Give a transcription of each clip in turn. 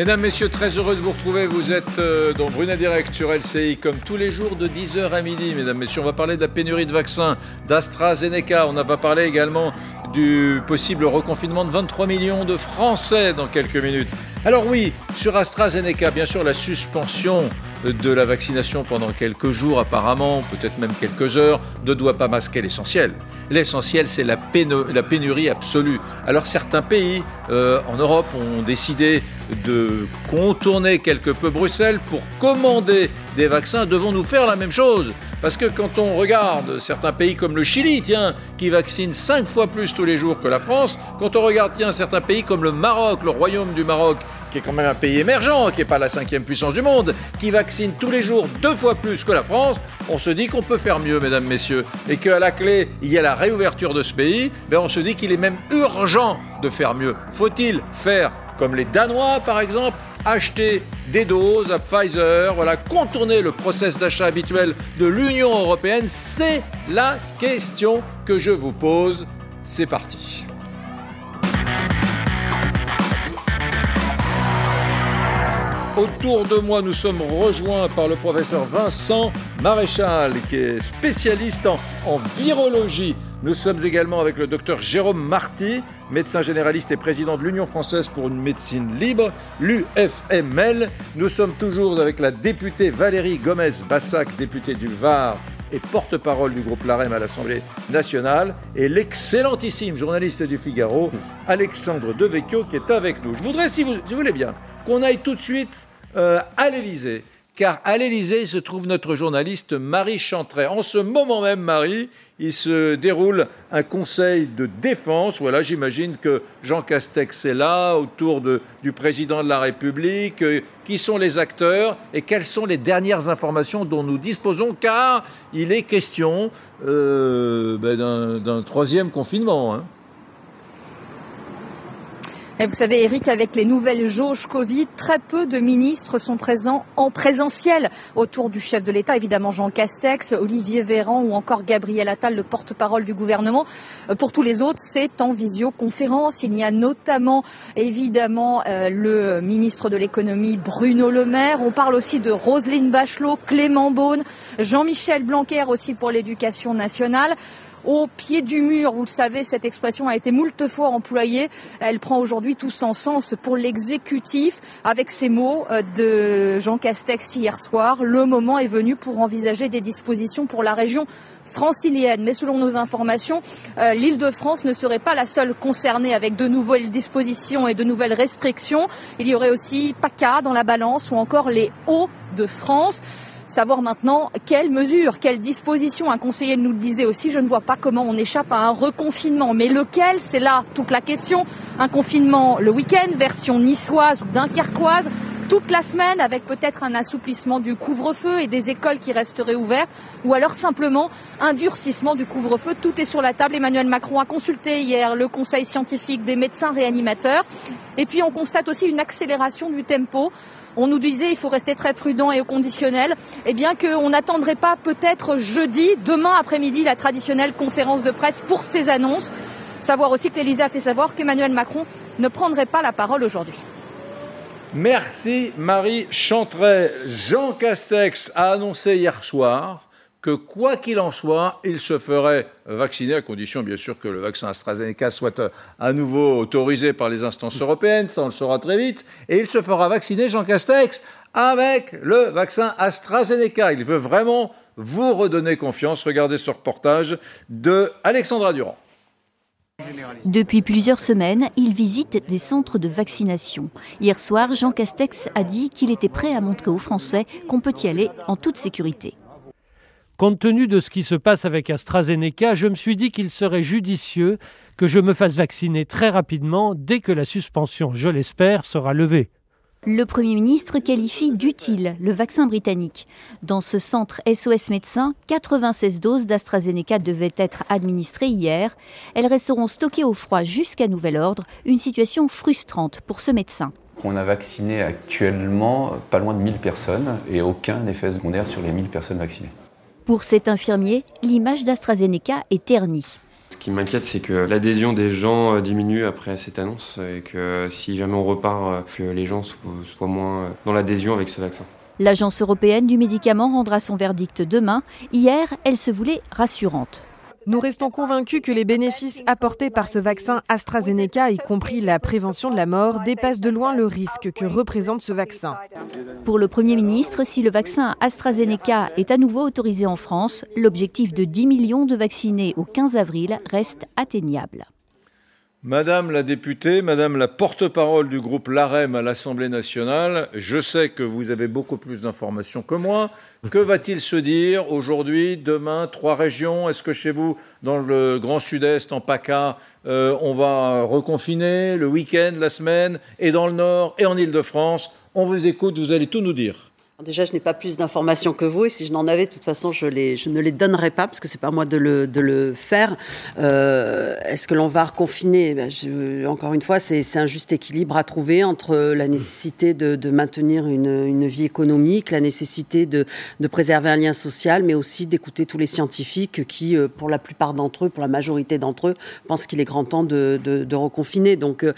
Mesdames, Messieurs, très heureux de vous retrouver. Vous êtes euh, dans Brunet Direct sur LCI comme tous les jours de 10h à midi. Mesdames, Messieurs, on va parler de la pénurie de vaccins d'AstraZeneca. On va parler également du possible reconfinement de 23 millions de Français dans quelques minutes. Alors oui, sur AstraZeneca, bien sûr, la suspension de la vaccination pendant quelques jours apparemment, peut-être même quelques heures, ne doit pas masquer l'essentiel. L'essentiel, c'est la, pénurie absolue. Alors certains pays euh, en Europe ont décidé de contourner quelque peu Bruxelles pour commander des vaccins. Devons-nous faire la même chose? Parce que quand on regarde certains pays comme le Chili, tiens, qui vaccine cinq fois plus tous les jours que la France, quand on regarde, tiens, certains pays comme le Maroc, le royaume du Maroc, qui est quand même un pays émergent, qui n'est pas la cinquième puissance du monde, qui vaccine tous les jours deux fois plus que la France, on se dit qu'on peut faire mieux, mesdames, messieurs, et qu'à la clé, il y a la réouverture de ce pays, ben on se dit qu'il est même urgent de faire mieux. Faut-il faire comme les Danois, par exemple, acheter des doses à Pfizer, voilà, contourner le process d'achat habituel de l'Union européenne, c'est la question que je vous pose. C'est parti. Autour de moi, nous sommes rejoints par le professeur Vincent Maréchal, qui est spécialiste en, virologie. Nous sommes également avec le docteur Jérôme Marty, médecin généraliste et président de l'Union française pour une médecine libre, l'UFML. Nous sommes toujours avec la députée Valérie Gomez-Bassac, députée du Var et porte-parole du groupe LAREM à l'Assemblée nationale, et l'excellentissime journaliste du Figaro, Alexandre Devecchio, qui est avec nous. Je voudrais, si vous, voulez bien, qu'on aille tout de suite euh, à l'Élysée. Car à l'Élysée se trouve notre journaliste Marie Chantret. En ce moment même, Marie, il se déroule un conseil de défense. Voilà, j'imagine que Jean Castex est là, autour du président de la République. Euh, qui sont les acteurs et quelles sont les dernières informations dont nous disposons? Car il est question euh, ben, d'un troisième confinement. Hein vous savez, Eric, avec les nouvelles jauges Covid, très peu de ministres sont présents en présentiel autour du chef de l'État. Évidemment, Jean Castex, Olivier Véran ou encore Gabriel Attal, le porte-parole du gouvernement. Euh, pour tous les autres, c'est en visioconférence. Il y a notamment, évidemment, euh, le ministre de l'économie, Bruno Le Maire. On parle aussi de Roselyne Bachelot, Clément Beaune, Jean-Michel Blanquer aussi pour l'éducation nationale au pied du mur. Vous le savez, cette expression a été moult fois employée. Elle prend aujourd'hui tout son sens pour l'exécutif. Avec ces mots euh, de Jean Castex hier soir, le moment est venu pour envisager des dispositions pour la région francilienne. Mais selon nos informations, euh, l'île de France ne serait pas la seule concernée avec de nouvelles dispositions et de nouvelles restrictions. Il y aurait aussi PACA dans la balance ou encore les Hauts-de-France. Savoir maintenant quelles mesures, quelles dispositions. Un conseiller nous le disait aussi, je ne vois pas comment on échappe à un reconfinement. Mais lequel? C'est là toute la question. Un confinement le week-end, version niçoise ou dunkerquoise toute la semaine avec peut-être un assouplissement du couvre-feu et des écoles qui resteraient ouvertes ou alors simplement un durcissement du couvre-feu. Tout est sur la table. Emmanuel Macron a consulté hier le conseil scientifique des médecins réanimateurs et puis on constate aussi une accélération du tempo on nous disait qu'il faut rester très prudent et au conditionnel, eh bien qu'on n'attendrait pas peut-être jeudi, demain après-midi, la traditionnelle conférence de presse pour ces annonces. Savoir aussi que l'Élysée a fait savoir qu'Emmanuel Macron ne prendrait pas la parole aujourd'hui. Merci Marie Chantret. Jean Castex a annoncé hier soir que quoi qu'il en soit, il se ferait vacciner, à condition bien sûr que le vaccin AstraZeneca soit euh, à nouveau autorisé par les instances européennes, ça on le saura très vite, et il se fera vacciner, Jean Castex, avec le vaccin AstraZeneca. Il veut vraiment vous redonner confiance. Regardez ce reportage de Alexandra Durand. Depuis plusieurs semaines, il visite des centres de vaccination. Hier soir, Jean Castex a dit qu'il était prêt à montrer aux Français qu'on peut y aller en toute sécurité. Compte tenu de ce qui se passe avec AstraZeneca, je me suis dit qu'il serait judicieux que je me fasse vacciner très rapidement dès que la suspension, je l'espère, sera levée. Le Premier ministre qualifie d'utile le vaccin britannique. Dans ce centre SOS Médecins, 96 doses d'AstraZeneca devaient être administrées hier. Elles resteront stockées au froid jusqu'à nouvel ordre, une situation frustrante pour ce médecin. On a vacciné actuellement pas loin de 1000 personnes et aucun effet secondaire sur les 1000 personnes vaccinées. Pour cet infirmier, l'image d'AstraZeneca est ternie. Ce qui m'inquiète, c'est que l'adhésion des gens euh, diminue après cette annonce et que si jamais on repart, euh, que les gens soient moins dans l'adhésion avec ce vaccin. L'Agence européenne du médicament rendra son verdict demain. Hier, elle se voulait rassurante. Nous restons convaincus que les bénéfices apportés par ce vaccin AstraZeneca, y compris la prévention de la mort, dépassent de loin le risque que représente ce vaccin. Pour le Premier ministre, si le vaccin AstraZeneca est à nouveau autorisé en France, l'objectif de 10 millions de vaccinés au 15 avril reste atteignable. Madame la députée, Madame la porte-parole du groupe LAREM à l'Assemblée nationale, je sais que vous avez beaucoup plus d'informations que moi. Que va-t-il se dire aujourd'hui, demain, trois régions? Est-ce que chez vous, dans le Grand Sud-Est, en PACA, euh, on va reconfiner le week-end, la semaine, et dans le Nord, et en Ile-de-France On vous écoute, vous allez tout nous dire. Déjà, je n'ai pas plus d'informations que vous, et si je n'en avais, de toute façon, je, ne les donnerai pas, parce que c'est pas moi de le, faire. Euh, Est-ce que l'on va reconfiner? Ben, je, Encore une fois, c'est un juste équilibre à trouver entre la nécessité de, maintenir une, vie économique, la nécessité de, préserver un lien social, mais aussi d'écouter tous les scientifiques qui, euh, pour la plupart d'entre eux, pour la majorité d'entre eux, pensent qu'il est grand temps de, de reconfiner. Donc, euh,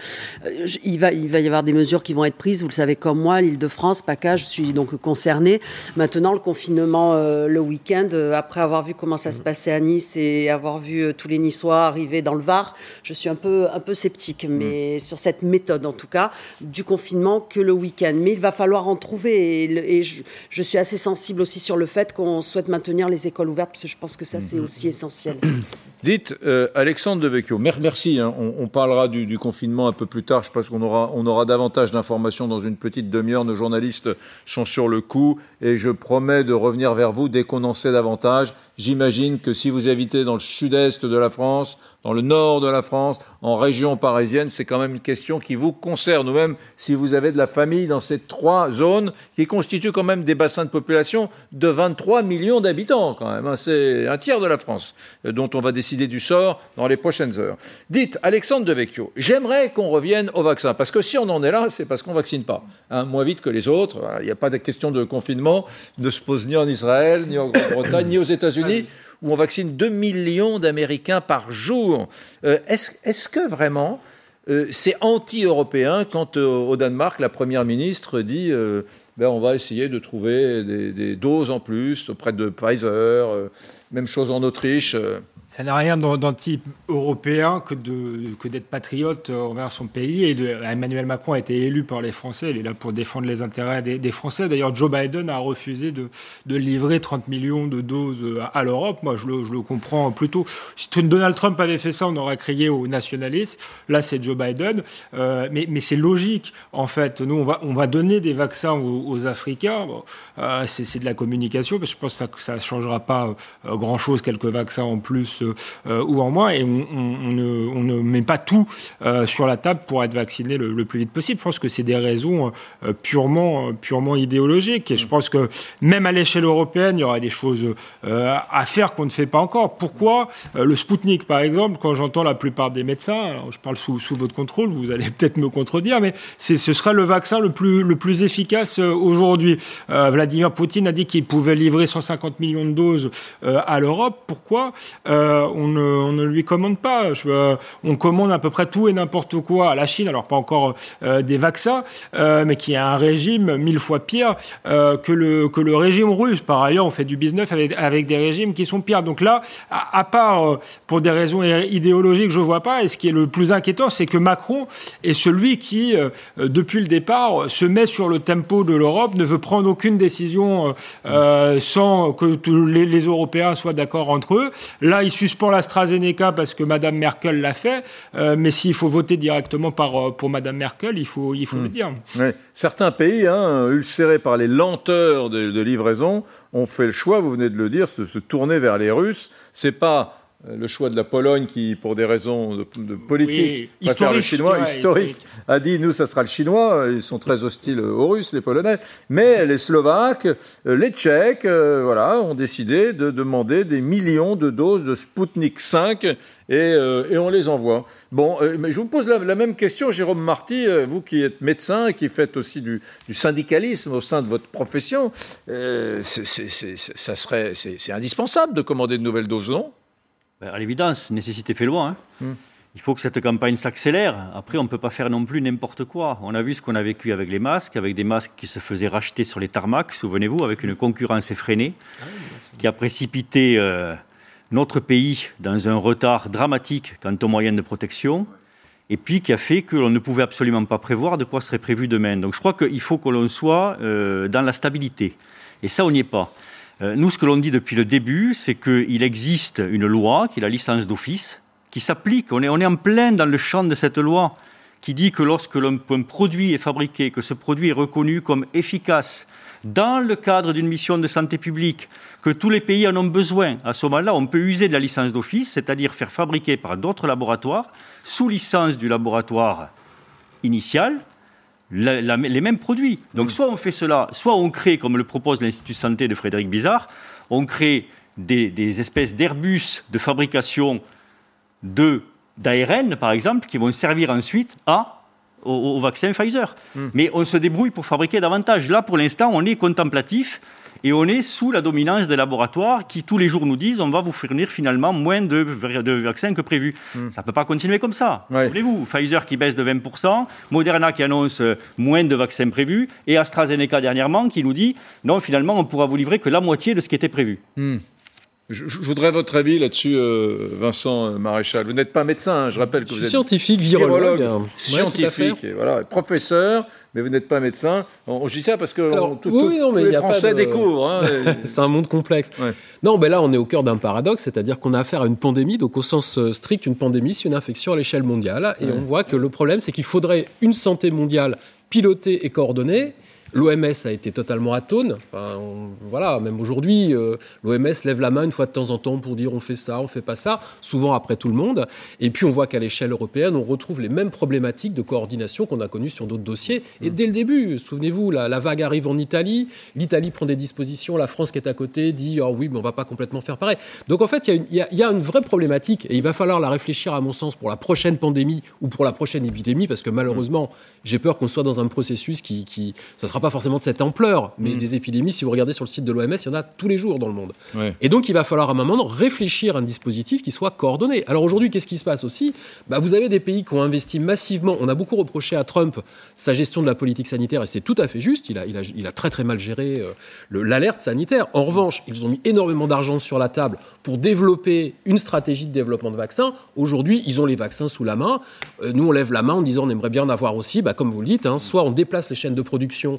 il, va, il va y avoir des mesures qui vont être prises. Vous le savez comme moi, l'Île-de-France, PACA, je suis donc concernés. Maintenant, le confinement euh, le week-end, euh, après avoir vu comment ça se passait à Nice et avoir vu euh, tous les Niçois arriver dans le Var, je suis un peu, un peu sceptique, mm. mais sur cette méthode en tout cas, du confinement que le week-end. Mais il va falloir en trouver et, et je, je, suis assez sensible aussi sur le fait qu'on souhaite maintenir les écoles ouvertes parce que je pense que ça, c'est mm-hmm. aussi essentiel. Dites, euh, Alexandre Devecchio, merci, hein, on, on, parlera du, du, confinement un peu plus tard, je pense qu'on aura, on aura davantage d'informations dans une petite demi-heure, nos journalistes sont sur le coup, et je promets de revenir vers vous dès qu'on en sait davantage. J'imagine que si vous habitez dans le sud-est de la France, dans le nord de la France, en région parisienne, c'est quand même une question qui vous concerne, ou même si vous avez de la famille dans ces trois zones qui constituent quand même des bassins de population de 23 millions d'habitants, quand même. Hein. C'est un tiers de la France euh, dont on va décider du sort dans les prochaines heures. Dites, Alexandre Devecchio, j'aimerais qu'on revienne au vaccin, parce que si on en est là, c'est parce qu'on vaccine pas, hein, moins vite que les autres. Il n'y a pas de question de confinement, ne se pose ni en Israël, ni en Grande-Bretagne, ni aux États-Unis où on vaccine 2 millions d'Américains par jour. Euh, Est-ce est que vraiment euh, c'est anti-européen quand euh, au Danemark, la Première ministre dit ben, on va essayer de trouver des, doses en plus auprès de Pfizer, même chose en Autriche ça n'a rien d'anti-européen que d'être que patriote envers son pays. Et de, Emmanuel Macron a été élu par les Français. Il est là pour défendre les intérêts des, Français. D'ailleurs, Joe Biden a refusé de, livrer 30 millions de doses à l'Europe. Moi, je le, comprends plutôt. Si Donald Trump avait fait ça, on aurait crié aux nationalistes. Là, c'est Joe Biden. Euh, mais c'est logique, en fait. Nous, on va, on va donner des vaccins aux, Africains. Euh, c'est de la communication. Mais je pense que ça ne changera pas euh, grand-chose, quelques vaccins en plus euh, ou en moins, et on, ne, met pas tout euh, sur la table pour être vacciné le, plus vite possible. Je pense que c'est des raisons euh, purement, purement idéologiques, et je pense que même à l'échelle européenne, il y aura des choses à faire qu'on ne fait pas encore. Pourquoi le Spoutnik, par exemple, quand j'entends la plupart des médecins, je parle sous, sous votre contrôle, vous allez peut-être me contredire, mais ce sera le vaccin le plus, le plus efficace aujourd'hui. Vladimir Poutine a dit qu'il pouvait livrer 150 millions de doses à l'Europe. Pourquoi on, ne, on, ne, lui commande pas. Euh, on commande à peu près tout et n'importe quoi à la Chine, alors pas encore euh, des vaccins, euh, mais qui a un régime mille fois pire euh, que, le, que le régime russe. Par ailleurs, on fait du business avec, des régimes qui sont pires. Donc là, à, part pour des raisons idéologiques, je vois pas. Et ce qui est le plus inquiétant, c'est que Macron est celui qui, depuis le départ, se met sur le tempo de l'Europe, ne veut prendre aucune décision sans que tous les, les Européens soient d'accord entre eux. Là, il suspend l'AstraZeneca parce que Madame Merkel l'a fait, euh, mais s'il faut voter directement par, euh, pour Madame Merkel, il faut, il faut mmh. le dire. Certains pays, hein, ulcérés par les lenteurs de, de, livraison, ont fait le choix, vous venez de le dire, de se tourner vers les Russes. C'est pas le choix de la Pologne qui, pour des raisons de, de politique, oui, préfère le chinois, historique, historique, a dit nous, ça sera le chinois. Ils sont très hostiles aux Russes, les Polonais. Mais les Slovaques, euh, les Tchèques, euh, voilà, ont décidé de demander des millions de doses de Sputnik 5 et, euh, et on les envoie. Bon, euh, mais je vous pose la, la même question, Jérôme Marty, euh, vous qui êtes médecin et qui faites aussi du, du syndicalisme au sein de votre profession, c'est indispensable de commander de nouvelles doses, non? À l'évidence, nécessité fait loi. Hein. Hmm. Il faut que cette campagne s'accélère. Après, on ne peut pas faire non plus n'importe quoi. On a vu ce qu'on a vécu avec les masques, avec des masques qui se faisaient racheter sur les tarmacs, souvenez-vous, avec une concurrence effrénée, ah qui a précipité euh, notre pays dans un retard dramatique quant aux moyens de protection et puis qui a fait que l'on ne pouvait absolument pas prévoir de quoi serait prévu demain. Donc je crois qu'il faut que l'on soit euh, dans la stabilité. Et ça, on n'y est pas. Euh, nous, ce que l'on dit depuis le début, c'est qu'il existe une loi, qui est la licence d'office, qui s'applique. On est, on est en plein dans le champ de cette loi, qui dit que lorsque un produit est fabriqué, que ce produit est reconnu comme efficace dans le cadre d'une mission de santé publique, que tous les pays en ont besoin, à ce moment-là, on peut user de la licence d'office, c'est-à-dire faire fabriquer par d'autres laboratoires sous licence du laboratoire initial les mêmes produits. Donc soit on fait cela, soit on crée, comme le propose l'Institut Santé de Frédéric Bizarre, on crée des, espèces d'Airbus de fabrication d'ARN, par exemple, qui vont servir ensuite à au, vaccin Pfizer. Hmm. Mais on se débrouille pour fabriquer davantage. Là, pour l'instant, on est contemplatif et on est sous la dominance des laboratoires qui tous les jours nous disent on va vous fournir finalement moins de, vaccins que prévu. Hmm. Ça ne peut pas continuer comme ça. Voulez-vous? Pfizer qui baisse de 20%, Moderna qui annonce euh, moins de vaccins prévus, et AstraZeneca dernièrement qui nous dit non, finalement, on pourra vous livrer que la moitié de ce qui était prévu. Hmm. Je, voudrais votre avis là-dessus, euh, Vincent Maréchal. Vous n'êtes pas médecin, hein, je rappelle que vous êtes scientifique, virologue, scientifique, voilà, professeur, mais vous n'êtes pas médecin. On, je dis ça parce que tous les Français découvrent. Hein, C'est un monde complexe. Non, ben là, on est au cœur d'un paradoxe, c'est-à-dire qu'on a affaire à une pandémie, donc au sens euh, strict, une pandémie, c'est une infection à l'échelle mondiale, et on voit que le problème, c'est qu'il faudrait une santé mondiale pilotée et coordonnée L'OMS a été totalement atone. Enfin, voilà, même aujourd'hui, euh, l'OMS lève la main une fois de temps en temps pour dire on fait ça, on fait pas ça, souvent après tout le monde. Et puis on voit qu'à l'échelle européenne, on retrouve les mêmes problématiques de coordination qu'on a connues sur d'autres dossiers. Et mm. dès le début, souvenez-vous, la, vague arrive en Italie, l'Italie prend des dispositions, la France qui est à côté dit oh oui, mais on va pas complètement faire pareil. Donc en fait, il y, y, a une vraie problématique et il va falloir la réfléchir à mon sens pour la prochaine pandémie ou pour la prochaine épidémie parce que malheureusement, j'ai peur qu'on soit dans un processus qui, qui ça sera pas forcément de cette ampleur, mais mm. des épidémies, si vous regardez sur le site de l'OMS, il y en a tous les jours dans le monde. Et donc, il va falloir à un moment réfléchir à un dispositif qui soit coordonné. Alors aujourd'hui, qu'est-ce qui se passe aussi? Bah, Vous avez des pays qui ont investi massivement. On a beaucoup reproché à Trump sa gestion de la politique sanitaire, et c'est tout à fait juste. Il a, il a, il a très très mal géré euh, l'alerte sanitaire. En revanche, ils ont mis énormément d'argent sur la table pour développer une stratégie de développement de vaccins. Aujourd'hui, ils ont les vaccins sous la main. Euh, nous, on lève la main en disant on aimerait bien en avoir aussi. Bah, comme vous le dites, hein, soit on déplace les chaînes de production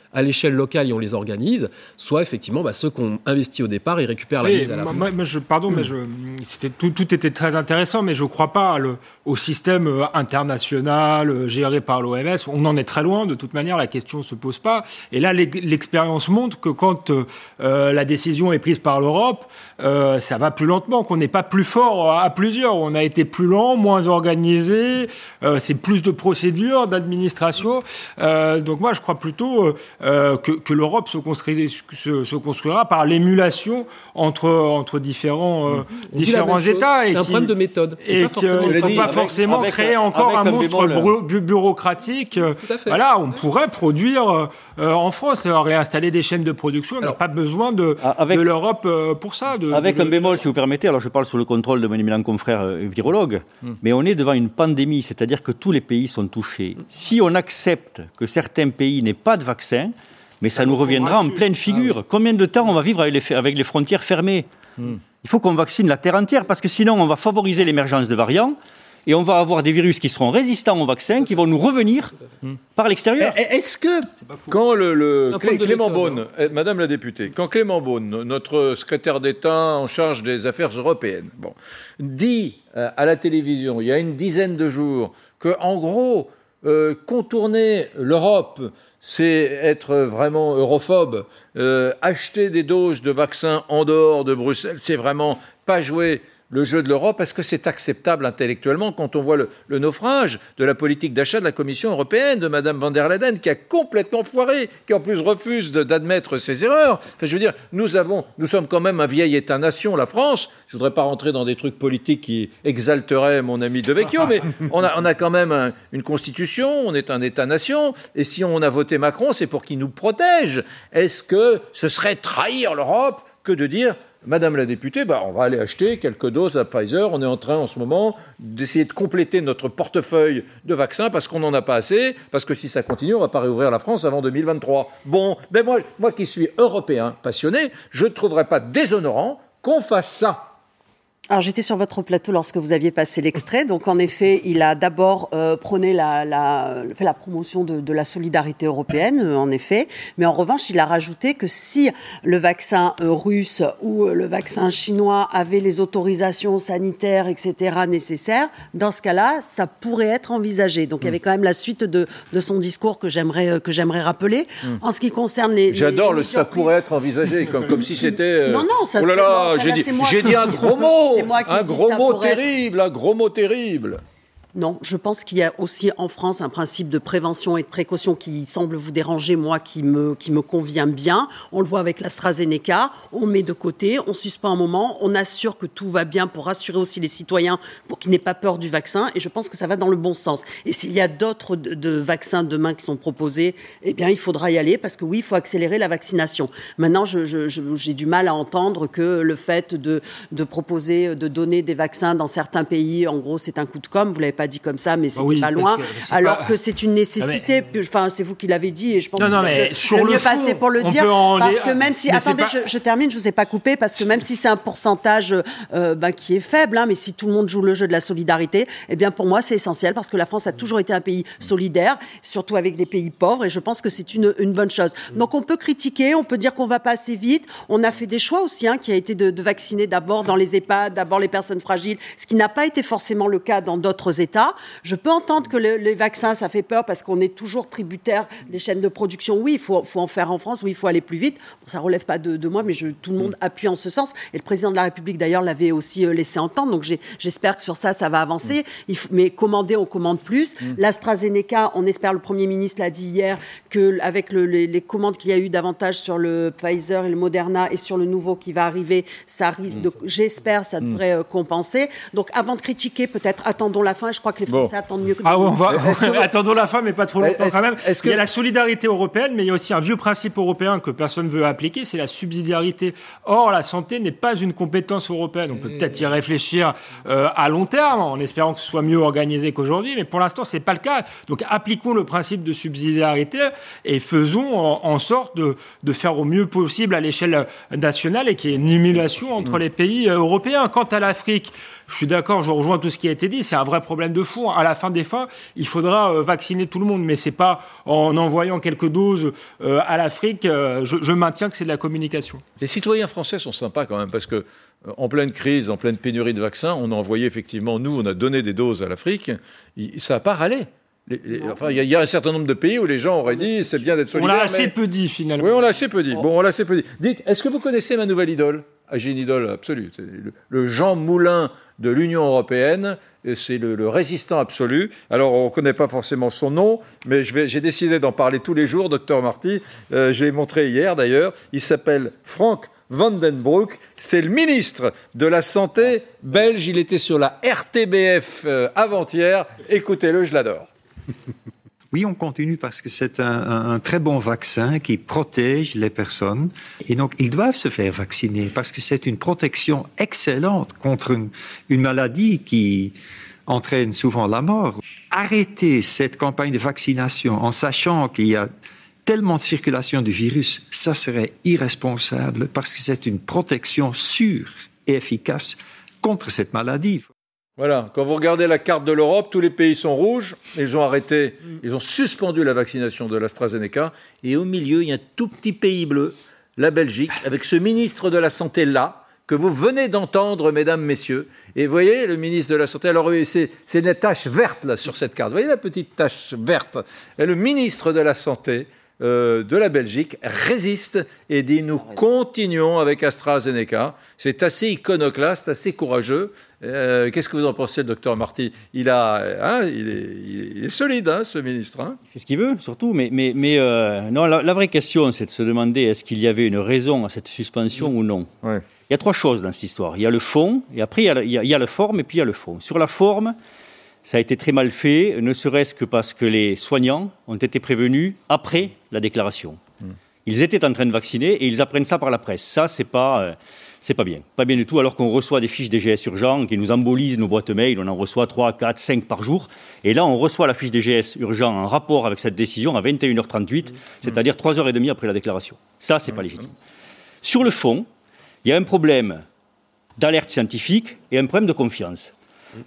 à l'échelle locale et on les organise, soit effectivement bah, ceux qu'on investit au départ, ils récupèrent la mise à la moi, je, Pardon, mais je, c'était, tout, tout, était très intéressant, mais je ne crois pas le, au système euh, international euh, géré par l'OMS. On en est très loin, de toute manière, la question ne se pose pas. Et là, l'expérience montre que quand euh, la décision est prise par l'Europe, ça va plus lentement, qu'on n'est pas plus fort à plusieurs. On a été plus lent, moins organisé, c'est plus de procédures, d'administration. donc moi, je crois plutôt euh, que, l'Europe se, se, construira par l'émulation entre, entre différents, euh, différents États. C'est un problème de méthode. Et qu'il ne faut pas forcément créer encore un monstre bureaucratique. Voilà, on pourrait produire euh, en France, réinstaller des chaînes de production. On n'a pas besoin de, de l'Europe pour ça. avec un bémol, si vous permettez, alors je parle sous le contrôle de mon éminent confrère virologue, hmm. mais on est devant une pandémie, c'est-à-dire que tous les pays sont touchés. Si on accepte que certains pays n'aient pas de vaccin, mais ça nous reviendra en pleine figure. Ah Combien de temps on va vivre avec les, avec les frontières fermées hmm. Il faut qu'on vaccine la terre entière, parce que sinon on va favoriser l'émergence de variants et on va avoir des virus qui seront résistants au vaccin, qui vont nous revenir par l'extérieur. Eh, eh, est-ce que quand le, Clément Beaune, eh, Madame la députée, quand Clément Beaune, notre secrétaire d'État en charge des affaires européennes, bon, dit euh, à la télévision il y a une dizaine de jours que en gros euh, contourner l'Europe, c'est être vraiment europhobe. Euh, acheter des doses de vaccins en dehors de Bruxelles, c'est vraiment pas jouer le jeu de l'Europe Est-ce que c'est acceptable intellectuellement quand on voit le, naufrage de la politique d'achat de la Commission européenne, de Mme van der Leyen, qui a complètement foiré, qui en plus refuse d'admettre ses erreurs enfin, Je veux dire, nous, avons, nous sommes quand même un vieil État-nation, la France. Je ne voudrais pas rentrer dans des trucs politiques qui exalteraient mon ami De Vecchio, mais on a, on a quand même une constitution, on est un État-nation, et si on a voté Macron, c'est pour qu'il nous protège. Est-ce que ce serait trahir l'Europe que de dire Madame la députée, bah, on va aller acheter quelques doses à Pfizer. On est en train en ce moment d'essayer de compléter notre portefeuille de vaccins parce qu'on n'en a pas assez, parce que si ça continue, on ne va pas réouvrir la France avant 2023. Bon, ben moi, moi qui suis européen passionné, je ne trouverais pas déshonorant qu'on fasse ça. Alors j'étais sur votre plateau lorsque vous aviez passé l'extrait. Donc en effet, il a d'abord euh, prôné la, la, fait la promotion de, de la solidarité européenne, euh, en effet. Mais en revanche, il a rajouté que si le vaccin euh, russe ou le vaccin chinois avait les autorisations sanitaires, etc. nécessaires, dans ce cas-là, ça pourrait être envisagé. Donc il y avait quand même la suite de, de son discours que j'aimerais que j'aimerais rappeler. Hmm. En ce qui concerne les, j'adore le ça pourrait être envisagé comme comme si c'était. Non non, ça oh là là, j'ai dit, j'ai dit un gros mot un gros mot terrible, un gros mot terrible. Non, je pense qu'il y a aussi en France un principe de prévention et de précaution qui semble vous déranger, moi, qui me, qui me convient bien. On le voit avec l'AstraZeneca, on met de côté, on suspend un moment, on assure que tout va bien pour rassurer aussi les citoyens, pour qu'ils n'aient pas peur du vaccin, et je pense que ça va dans le bon sens. Et s'il y a d'autres vaccins demain qui sont proposés, eh bien, il faudra y aller, parce que oui, il faut accélérer la vaccination. Maintenant, j'ai du mal à entendre que le fait de, de proposer, de donner des vaccins dans certains pays, en gros, c'est un coup de com', vous l'avez pas dit comme ça, mais c'est pas loin. alors que c'est une nécessité. Enfin, c'est vous qui l'avez dit, et je pense non, non, mais le, sur le, mieux fond, passer pour le dire, parce que même si, attendez, je, termine, je vous ai pas coupé, parce que même si c'est un pourcentage euh, bah, qui est faible, hein, mais si tout le monde joue le jeu de la solidarité, eh bien pour moi c'est essentiel, parce que la France a toujours été un pays solidaire, surtout avec des pays pauvres, et je pense que c'est une, une bonne chose. Donc on peut critiquer, on peut dire qu'on va pas assez vite. On a fait des choix aussi, hein, qui a été de, de vacciner d'abord dans les EHPAD, d'abord les personnes fragiles, ce qui n'a pas été forcément le cas dans d'autres États. Je peux entendre que les vaccins, ça fait peur parce qu'on est toujours tributaire des chaînes de production. Oui, il faut, en faire en France. Oui, il faut aller plus vite. Ça ça relève pas de, moi, mais tout le monde appuie en ce sens. Et le président de la République, d'ailleurs, l'avait aussi euh, laissé entendre. Donc j'espère que sur ça, ça va avancer. mais commander, on commande plus. Mm. L'AstraZeneca, on espère, le Premier ministre l'a dit hier, qu'avec les, commandes qu'il y a eu davantage sur le Pfizer et le Moderna et sur le nouveau qui va arriver, ça risque mm. de, j'espère, ça mm. devrait euh, compenser. Donc avant de critiquer, peut-être attendons la fin. Je crois que les Français attendent mieux que nous. Ah ouais, on va, attendons la fin, mais pas trop longtemps quand même. Il y a la solidarité européenne, mais il y a aussi un vieux principe européen que personne ne veut appliquer, c'est la subsidiarité. Or, la santé n'est pas une compétence européenne. On peut peut-être y réfléchir euh, à long terme, en espérant que ce soit mieux organisé qu'aujourd'hui, mais pour l'instant, c'est pas le cas. Donc, appliquons le principe de subsidiarité et faisons en, sorte de, de, faire au mieux possible à l'échelle nationale et qu'il y ait une émulation entre les pays euh, européens. Quant à l'Afrique, je suis d'accord, je rejoins tout ce qui a été dit. C'est un vrai problème de fond. À la fin des fins, il faudra euh, vacciner tout le monde, mais c'est pas en envoyant quelques doses euh, à l'Afrique. Euh, je, maintiens que c'est de la communication. Les citoyens français sont sympas quand même parce que en pleine crise, en pleine pénurie de vaccins, on a envoyé effectivement, nous, on a donné des doses à l'Afrique. Ça n'a pas râlé. enfin, il y, a un certain nombre de pays où les gens auraient dit c'est bien d'être solidaire. On l'a assez peu dit finalement. Oui, on l'a assez peu dit. Bon, on l'a assez peu dit. Dites, est-ce que vous connaissez ma nouvelle idole? J'ai une idole absolue. Le, le Jean Moulin de l'Union européenne. C'est le, résistant absolu. Alors, on ne connaît pas forcément son nom, mais j'ai décidé d'en parler tous les jours, docteur Marty. Euh, je l'ai montré hier d'ailleurs. Il s'appelle Frank Vandenbroek. C'est le ministre de la Santé belge. Il était sur la RTBF euh, avant-hier. Écoutez-le, je l'adore. Oui, on continue parce que c'est un, très bon vaccin qui protège les personnes. Et donc, ils doivent se faire vacciner parce que c'est une protection excellente contre une, maladie qui entraîne souvent la mort. Arrêter cette campagne de vaccination en sachant qu'il y a tellement de circulation du virus, ça serait irresponsable parce que c'est une protection sûre et efficace contre cette maladie. Voilà, quand vous regardez la carte de l'Europe, tous les pays sont rouges. Ils ont arrêté, mm. ils ont suspendu la vaccination de l'AstraZeneca. Et au milieu, il y a un tout petit pays bleu, la Belgique, avec ce ministre de la Santé là, que vous venez d'entendre, mesdames, messieurs. Et vous voyez, le ministre de la Santé, alors c'est une tache verte là sur cette carte. Vous voyez la petite tache verte? Et le ministre de la Santé, euh, de la Belgique résiste et dit nous continuons avec AstraZeneca. C'est assez iconoclaste, assez courageux. Euh, qu'est-ce que vous en pensez, docteur Marty? Il, a, hein, il, est, solide, hein, ce ministre. Hein. il fait ce qu'il veut, surtout. Mais, mais, mais euh, non, la, vraie question, c'est de se demander est-ce qu'il y avait une raison à cette suspension ou non? Il y a trois choses dans cette histoire. Il y a le fond, et après il y a, il y a la forme, et puis il y a le fond. Sur la forme, ça a été très mal fait, ne serait-ce que parce que les soignants ont été prévenus après la déclaration. Ils étaient en train de vacciner et ils apprennent ça par la presse. Ça, c'est pas, euh, pas bien. Pas bien du tout, alors qu'on reçoit des fiches DGS urgents qui nous embolisent nos boîtes mail. On en reçoit 3, 4, 5 par jour. Et là, on reçoit la fiche DGS urgent en rapport avec cette décision à 21h38, c'est-à-dire 3h30 après la déclaration. Ça, c'est pas légitime. Sur le fond, il y a un problème d'alerte scientifique et un problème de confiance.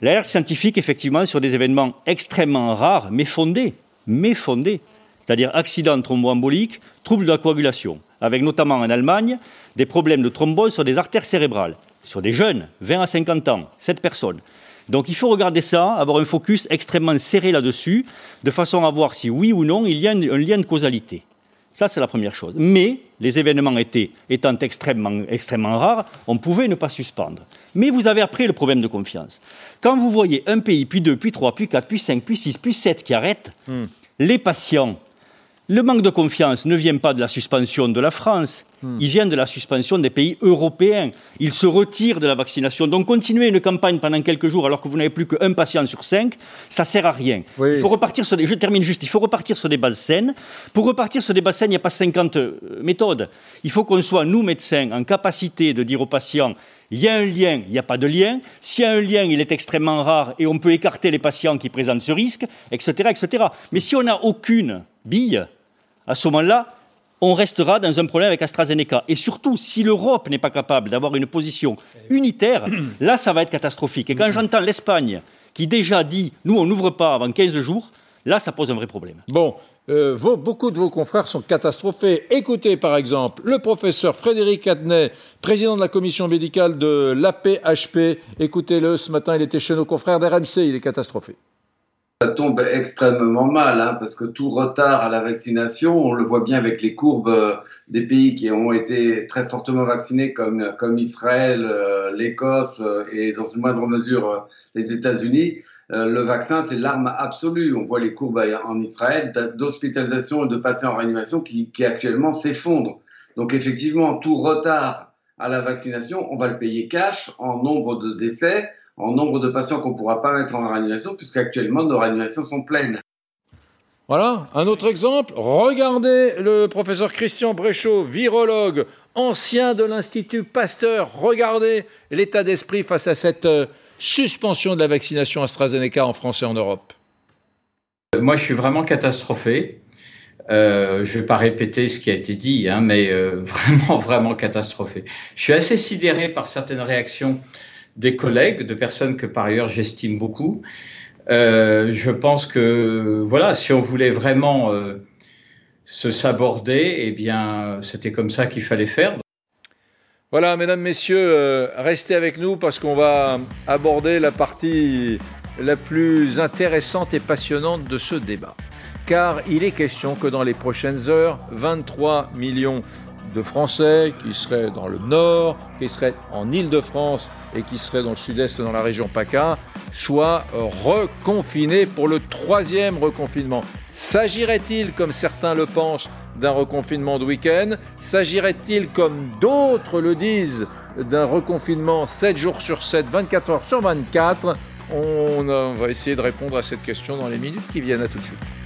L'alerte scientifique, effectivement, sur des événements extrêmement rares, mais fondés, mais fondés, c'est-à-dire accident thromboembolique, troubles de la coagulation, avec notamment en Allemagne des problèmes de thrombose sur des artères cérébrales, sur des jeunes, 20 à 50 ans, 7 personnes. Donc il faut regarder ça, avoir un focus extrêmement serré là-dessus, de façon à voir si oui ou non il y a un lien de causalité. Ça, c'est la première chose. Mais les événements étaient, étant extrêmement, extrêmement rares, on pouvait ne pas suspendre. Mais vous avez après le problème de confiance. Quand vous voyez un pays, puis deux, puis trois, puis quatre, puis cinq, puis six, puis sept qui arrêtent, hmm. les patients le manque de confiance ne vient pas de la suspension de la France, hmm. il vient de la suspension des pays européens. Ils se retirent de la vaccination. Donc continuer une campagne pendant quelques jours alors que vous n'avez plus qu'un patient sur cinq, ça ne sert à rien. Il faut repartir sur des, je termine juste, il faut repartir sur des bases saines. Pour repartir sur des bases saines, il n'y a pas 50 euh, méthodes. Il faut qu'on soit, nous médecins, en capacité de dire aux patients, il y a un lien, il n'y a pas de lien. S'il y a un lien, il est extrêmement rare et on peut écarter les patients qui présentent ce risque, etc. etc. Mais si on n'a aucune bille, à ce moment-là, on restera dans un problème avec AstraZeneca. Et surtout, si l'Europe n'est pas capable d'avoir une position unitaire, là, ça va être catastrophique. Et quand j'entends l'Espagne qui déjà dit, nous, on n'ouvre pas avant 15 jours, là, ça pose un vrai problème. Bon, euh, beaucoup de vos confrères sont catastrophés. Écoutez, par exemple, le professeur Frédéric Adnet, président de la commission médicale de l'APHP. Écoutez-le, ce matin, il était chez nos confrères d'RMC, il est catastrophé ça tombe extrêmement mal, hein, parce que tout retard à la vaccination, on le voit bien avec les courbes euh, des pays qui ont été très fortement vaccinés, comme, comme Israël, euh, l'Écosse euh, et dans une moindre mesure les États-Unis. le vaccin, c'est l'arme absolue. On voit les courbes en Israël d'hospitalisation et de patients en réanimation qui, qui actuellement s'effondrent. Donc effectivement, tout retard à la vaccination, on va le payer cash en nombre de décès en nombre de patients qu'on ne pourra pas mettre en réanimation, puisqu'actuellement nos réanimations sont pleines. Voilà, un autre exemple. Regardez le professeur Christian Bréchot, virologue, ancien de l'Institut Pasteur. Regardez l'état d'esprit face à cette euh, suspension de la vaccination AstraZeneca en France et en Europe. Moi, je suis vraiment catastrophé. Euh, je ne vais pas répéter ce qui a été dit, hein, mais euh, vraiment, vraiment catastrophé. Je suis assez sidéré par certaines réactions des collègues, de personnes que par ailleurs j'estime beaucoup. Euh, je pense que voilà, si on voulait vraiment euh, se saborder, eh bien, c'était comme ça qu'il fallait faire. Voilà, mesdames, messieurs, euh, restez avec nous parce qu'on va aborder la partie la plus intéressante et passionnante de ce débat. Car il est question que dans les prochaines heures, 23 millions de Français qui seraient dans le nord, qui seraient en Île-de-France et qui seraient dans le sud-est, dans la région PACA, soient reconfinés pour le troisième reconfinement. S'agirait-il, comme certains le pensent, d'un reconfinement de week-end? S'agirait-il, comme d'autres le disent, d'un reconfinement 7 jours sur 7, 24 heures sur 24 on va essayer de répondre à cette question dans les minutes qui viennent. À tout de suite.